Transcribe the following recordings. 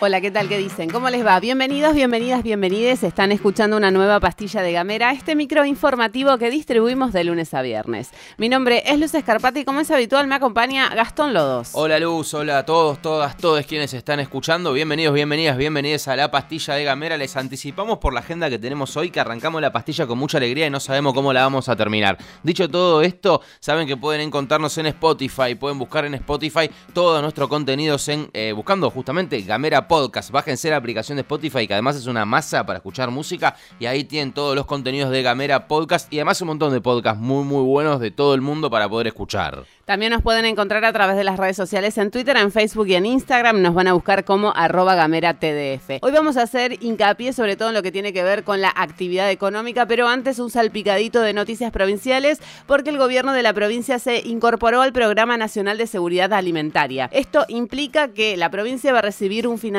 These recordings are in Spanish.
Hola, ¿qué tal? ¿Qué dicen? ¿Cómo les va? Bienvenidos, bienvenidas, bienvenides. Están escuchando una nueva pastilla de Gamera, este micro informativo que distribuimos de lunes a viernes. Mi nombre es Luz Escarpati y como es habitual me acompaña Gastón Lodos. Hola Luz, hola a todos, todas, todos quienes están escuchando. Bienvenidos, bienvenidas, bienvenidas a la pastilla de Gamera. Les anticipamos por la agenda que tenemos hoy que arrancamos la pastilla con mucha alegría y no sabemos cómo la vamos a terminar. Dicho todo esto, saben que pueden encontrarnos en Spotify, pueden buscar en Spotify todo nuestro contenido en, eh, buscando justamente Gamera podcast. Bájense la aplicación de Spotify, que además es una masa para escuchar música. Y ahí tienen todos los contenidos de Gamera Podcast. Y además un montón de podcasts muy, muy buenos de todo el mundo para poder escuchar. También nos pueden encontrar a través de las redes sociales en Twitter, en Facebook y en Instagram. Nos van a buscar como arroba gamera TDF. Hoy vamos a hacer hincapié sobre todo en lo que tiene que ver con la actividad económica, pero antes un salpicadito de noticias provinciales porque el gobierno de la provincia se incorporó al Programa Nacional de Seguridad Alimentaria. Esto implica que la provincia va a recibir un financiamiento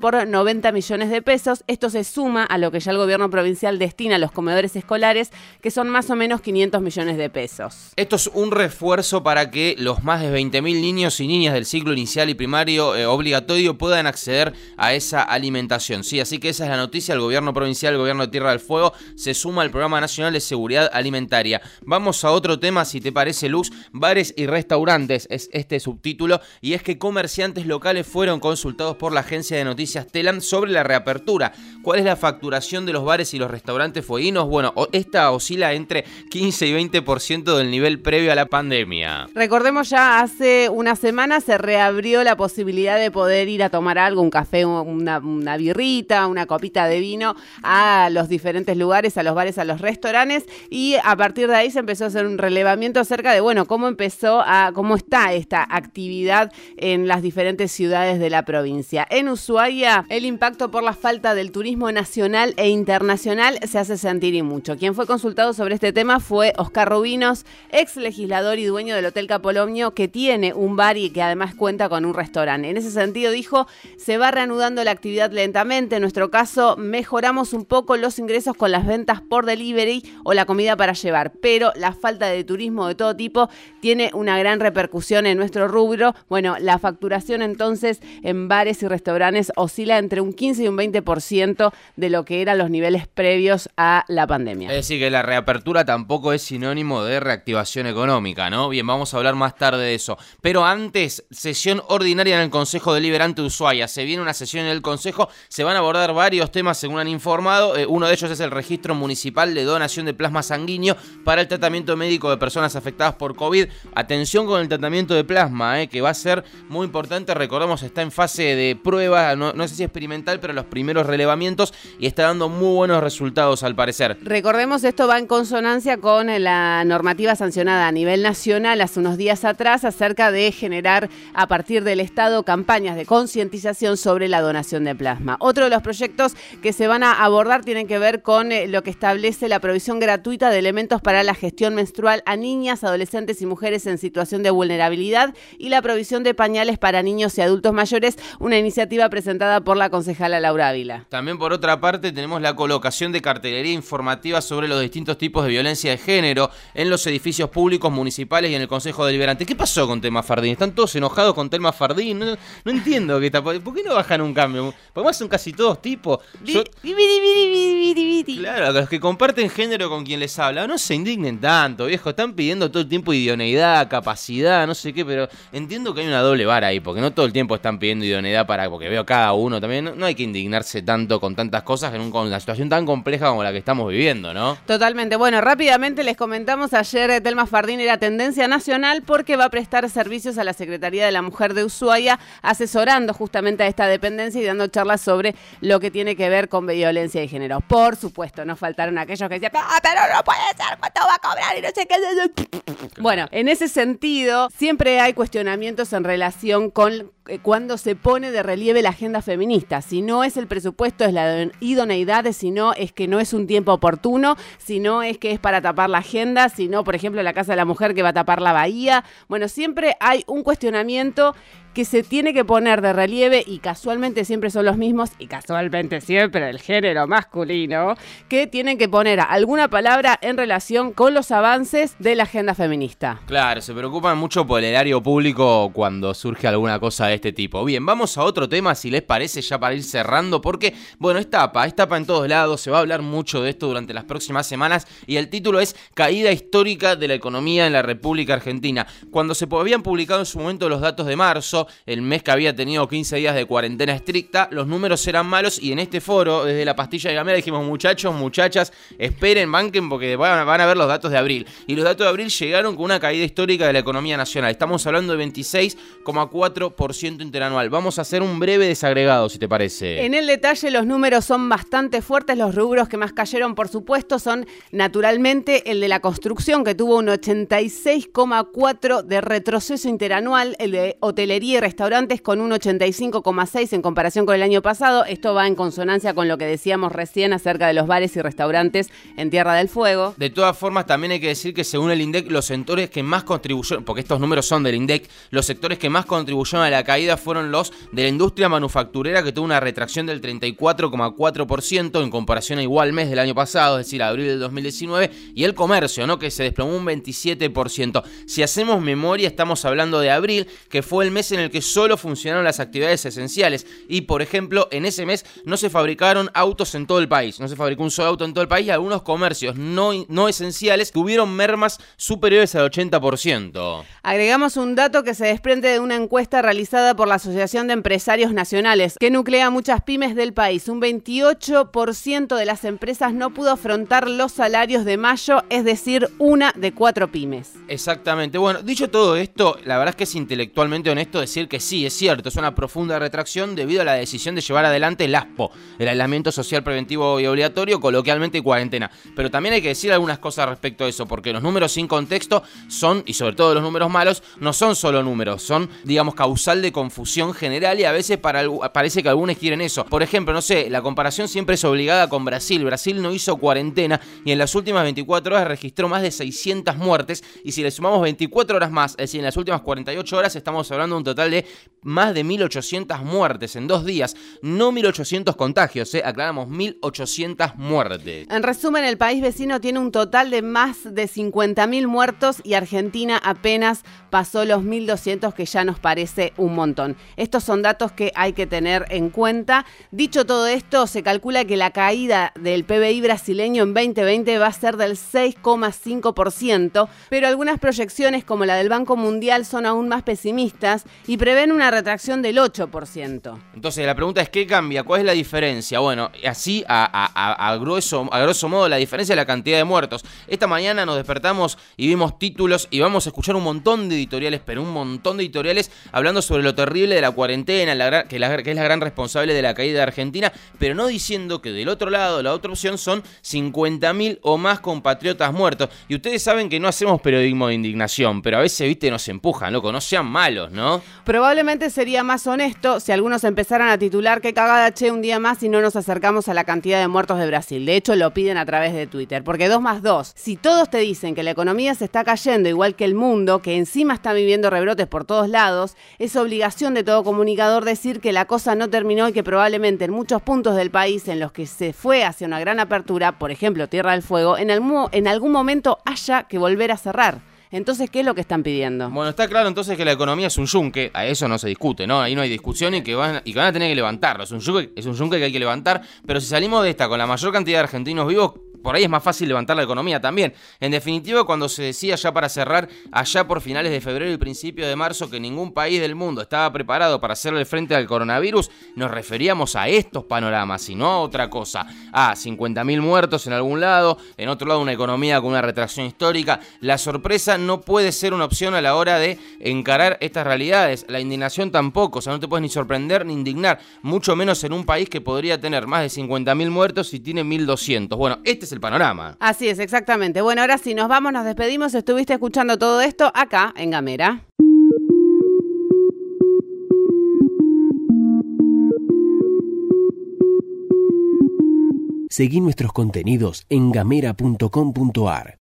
por 90 millones de pesos. Esto se suma a lo que ya el gobierno provincial destina a los comedores escolares, que son más o menos 500 millones de pesos. Esto es un refuerzo para que los más de 20.000 niños y niñas del ciclo inicial y primario eh, obligatorio puedan acceder a esa alimentación. Sí, así que esa es la noticia. El gobierno provincial, el gobierno de Tierra del Fuego, se suma al Programa Nacional de Seguridad Alimentaria. Vamos a otro tema, si te parece, Luz. Bares y restaurantes es este subtítulo. Y es que comerciantes locales fueron consultados por la agencia de noticias Telam sobre la reapertura. ¿Cuál es la facturación de los bares y los restaurantes fueguinos? Bueno, esta oscila entre 15 y 20% del nivel previo a la pandemia. Recordemos ya hace una semana se reabrió la posibilidad de poder ir a tomar algo, un café, una, birrita, una copita de vino a los diferentes lugares, a los bares, a los restaurantes y a partir de ahí se empezó a hacer un relevamiento acerca de, bueno, cómo empezó a, cómo está esta actividad en las diferentes ciudades de la provincia. En Ushuaia, el impacto por la falta del turismo nacional e internacional se hace sentir y mucho. Quien fue consultado sobre este tema fue Oscar Rubinos, ex legislador y dueño del Hotel el Capolomio, que tiene un bar y que además cuenta con un restaurante. En ese sentido, dijo, se va reanudando la actividad lentamente. En nuestro caso, mejoramos un poco los ingresos con las ventas por delivery o la comida para llevar, pero la falta de turismo de todo tipo tiene una gran repercusión en nuestro rubro. Bueno, la facturación entonces en bares y restaurantes oscila entre un 15 y un 20% de lo que eran los niveles previos a la pandemia. Es decir, que la reapertura tampoco es sinónimo de reactivación económica, ¿no? Bien, vamos a hablar más tarde de eso. Pero antes, sesión ordinaria en el Consejo Deliberante de Ushuaia. Se viene una sesión en el Consejo, se van a abordar varios temas según han informado. Eh, uno de ellos es el registro municipal de donación de plasma sanguíneo para el tratamiento médico de personas afectadas por COVID. Atención con el tratamiento de plasma, eh, que va a ser muy importante. Recordemos, está en fase de prueba, no, sé si experimental, pero los primeros relevamientos y está dando muy buenos resultados al parecer. Recordemos, esto va en consonancia con la normativa sancionada a nivel nacional hace unos días atrás acerca de generar a partir del Estado campañas de concientización sobre la donación de plasma. Otro de los proyectos que se van a abordar tienen que ver con eh, lo que establece la provisión gratuita de elementos para la gestión menstrual a niñas, adolescentes y mujeres en situación de vulnerabilidad y la provisión de pañales para niños y adultos mayores, una iniciativa presentada por la concejala Laura Ávila. También por otra parte tenemos la colocación de cartelería informativa sobre los distintos tipos de violencia de género en los edificios públicos municipales y en el Consejo Deliberante. ¿Qué pasó con Telma Fardín? Están todos enojados con Telma Fardín. No, entiendo qué está. ¿Por qué no bajan un cambio? Porque más son casi todos tipos. claro, los que comparten género con quien les habla, no se indignen tanto, viejo. Están pidiendo todo el tiempo idoneidad, capacidad, no sé qué, pero entiendo que hay una doble vara ahí, porque no todo el tiempo están pidiendo idoneidad para. Porque veo cada uno también. No, hay que indignarse tanto con tantas cosas en una situación tan compleja como la que estamos viviendo, ¿no? Totalmente. Bueno, rápidamente les comentamos ayer Telma Fardín era tendencia nacional porque va a prestar servicios a la Secretaría de la Mujer de Ushuaia, asesorando justamente a esta dependencia y dando charlas sobre lo que tiene que ver con violencia de género. Por supuesto, no faltaron aquellos que decían, ah, pero no puede ser, ¿cuánto va a cobrar? Y no sé qué. Bueno, en ese sentido, siempre hay cuestionamientos en relación con eh, cuando se pone de relieve la agenda feminista. Si no es el presupuesto, es la idoneidad, si no es que no es un tiempo oportuno, si no es que es para tapar la agenda, si no, por ejemplo, la Casa de la Mujer que va a tapar la bahía. Bueno, siempre hay un cuestionamiento que se tiene que poner de relieve y casualmente siempre son los mismos y casualmente siempre el género masculino, que tienen que poner alguna palabra en relación con los avances de la agenda feminista. Claro, se preocupan mucho por el área público cuando surge alguna cosa de este tipo. Bien, vamos a otro tema si les parece ya para ir cerrando porque, bueno, es tapa, es tapa en todos lados, se va a hablar mucho de esto durante las próximas semanas y el título es Caída histórica de la economía en la República Argentina. Cuando se habían publicado en su momento los datos de marzo, el mes que había tenido 15 días de cuarentena estricta, los números eran malos y en este foro, desde la pastilla de Gamera, dijimos muchachos, muchachas, esperen, banquen porque van, van a ver los datos de abril. Y los datos de abril llegaron con una caída histórica de la economía nacional. Estamos hablando de 26,4% interanual. Vamos a hacer un breve desagregado, si te parece. En el detalle los números son bastante fuertes, los rubros que más cayeron, por supuesto, son naturalmente el de la construcción, que tuvo un 86,4% de retroceso interanual, el de hotelería y restaurantes con un 85,6% en comparación con el año pasado. Esto va en consonancia con lo que decíamos recién acerca de los bares y restaurantes en Tierra del Fuego. De todas formas, también hay que decir que según el INDEC, los sectores que más contribuyeron, porque estos números son del INDEC, los sectores que más contribuyeron a la caída fueron los de la industria manufacturera, que tuvo una retracción del 34,4% en comparación a igual mes del año pasado, es decir, abril del 2019, y el comercio, ¿no? que se desplomó un 27%. Si hacemos memoria, estamos hablando de abril, que fue el mes en el que solo funcionaron las actividades esenciales. Y, por ejemplo, en ese mes no se fabricaron autos en todo el país, no se fabricó un solo auto en todo el país y algunos comercios no, no esenciales tuvieron mermas superiores al 80%. Agregamos un dato que se desprende de una encuesta realizada por la Asociación de Empresarios Nacionales, que nuclea muchas pymes del país. Un 28% de las empresas no pudo afrontar los salarios de mayo, es decir, una de cuatro pymes. Exactamente. Bueno, dicho todo esto, la verdad es que es intelectualmente honesto decir que sí, es cierto, es una profunda retracción debido a la decisión de llevar adelante el ASPO, el aislamiento social preventivo y obligatorio, coloquialmente cuarentena. Pero también hay que decir algunas cosas respecto a eso, porque los números sin contexto son, y sobre todo los números malos, no son solo números, son, digamos, causal de confusión general y a veces para, parece que algunos quieren eso. Por ejemplo, no sé, la comparación siempre es obligada con Brasil. Brasil no hizo cuarentena y en las últimas 24 horas registró más de 600 muertes y si le sumamos 24 horas más, es decir, en las últimas 48 horas estamos hablando de un total de más de 1800 muertes en dos días, no 1800 contagios, ¿eh? aclaramos 1800 muertes. En resumen, el país vecino tiene un total de más de 50.000 muertos y Argentina apenas pasó los 1.200 que ya nos parece un montón. Estos son datos que hay que tener en cuenta. Dicho todo esto, se calcula que la caída del PBI brasileño en 2020 va a ser del 6,5%, pero algunas proyecciones como la del Banco Mundial son aún más pesimistas y prevén una retracción del 8%. Entonces la pregunta es ¿qué cambia? ¿Cuál es la diferencia? Bueno, así a, grueso, a grosso modo la diferencia es la cantidad de muertos. Esta mañana nos despertamos y vimos títulos y vamos a escuchar un montón de editoriales, pero un montón de editoriales hablando sobre lo terrible de la cuarentena, la, que, que es la gran responsable de la caída de Argentina, pero no diciendo que del otro lado, la otra opción son 50.000 o más compatriotas muertos. Y ustedes saben que no hacemos periodismo de indignación, pero a veces, viste, nos empujan, loco, no sean malos, ¿no? Probablemente sería más honesto si algunos empezaran a titular que cagada che un día más y no nos acercamos a la cantidad de muertos de Brasil. De hecho, lo piden a través de Twitter, porque 2 más 2, si todos te dicen que la economía se está cayendo igual que el mundo, que encima está viviendo rebrotes por todos lados, es obligación de todo comunicador decir que la cosa no terminó y que probablemente en muchos puntos del país en los que se fue hacia una gran apertura, por ejemplo Tierra del Fuego, en, en algún momento haya que volver a cerrar. Entonces, ¿qué es lo que están pidiendo? Bueno, está claro entonces que la economía es un yunque, a eso no se discute, ¿no? Ahí no hay discusión y que van, y que van a tener que levantarlo. Es un yunque, es un yunque que hay que levantar, pero si salimos de esta con la mayor cantidad de argentinos vivos, por ahí es más fácil levantar la economía también. En definitiva, cuando se decía ya para cerrar, allá por finales de febrero y principio de marzo, que ningún país del mundo estaba preparado para hacerle frente al coronavirus, nos referíamos a estos panoramas y no a otra cosa. A 50.000 muertos en algún lado, en otro lado una economía con una retracción histórica. La sorpresa no puede ser una opción a la hora de encarar estas realidades. La indignación tampoco, o sea, no te puedes ni sorprender ni indignar, mucho menos en un país que podría tener más de 50.000 muertos y tiene 1.200. Bueno, este el panorama. Así es, exactamente. Bueno, ahora sí, nos vamos, nos despedimos. Estuviste escuchando todo esto acá en Gamera. Seguí nuestros contenidos en gamera.com.ar.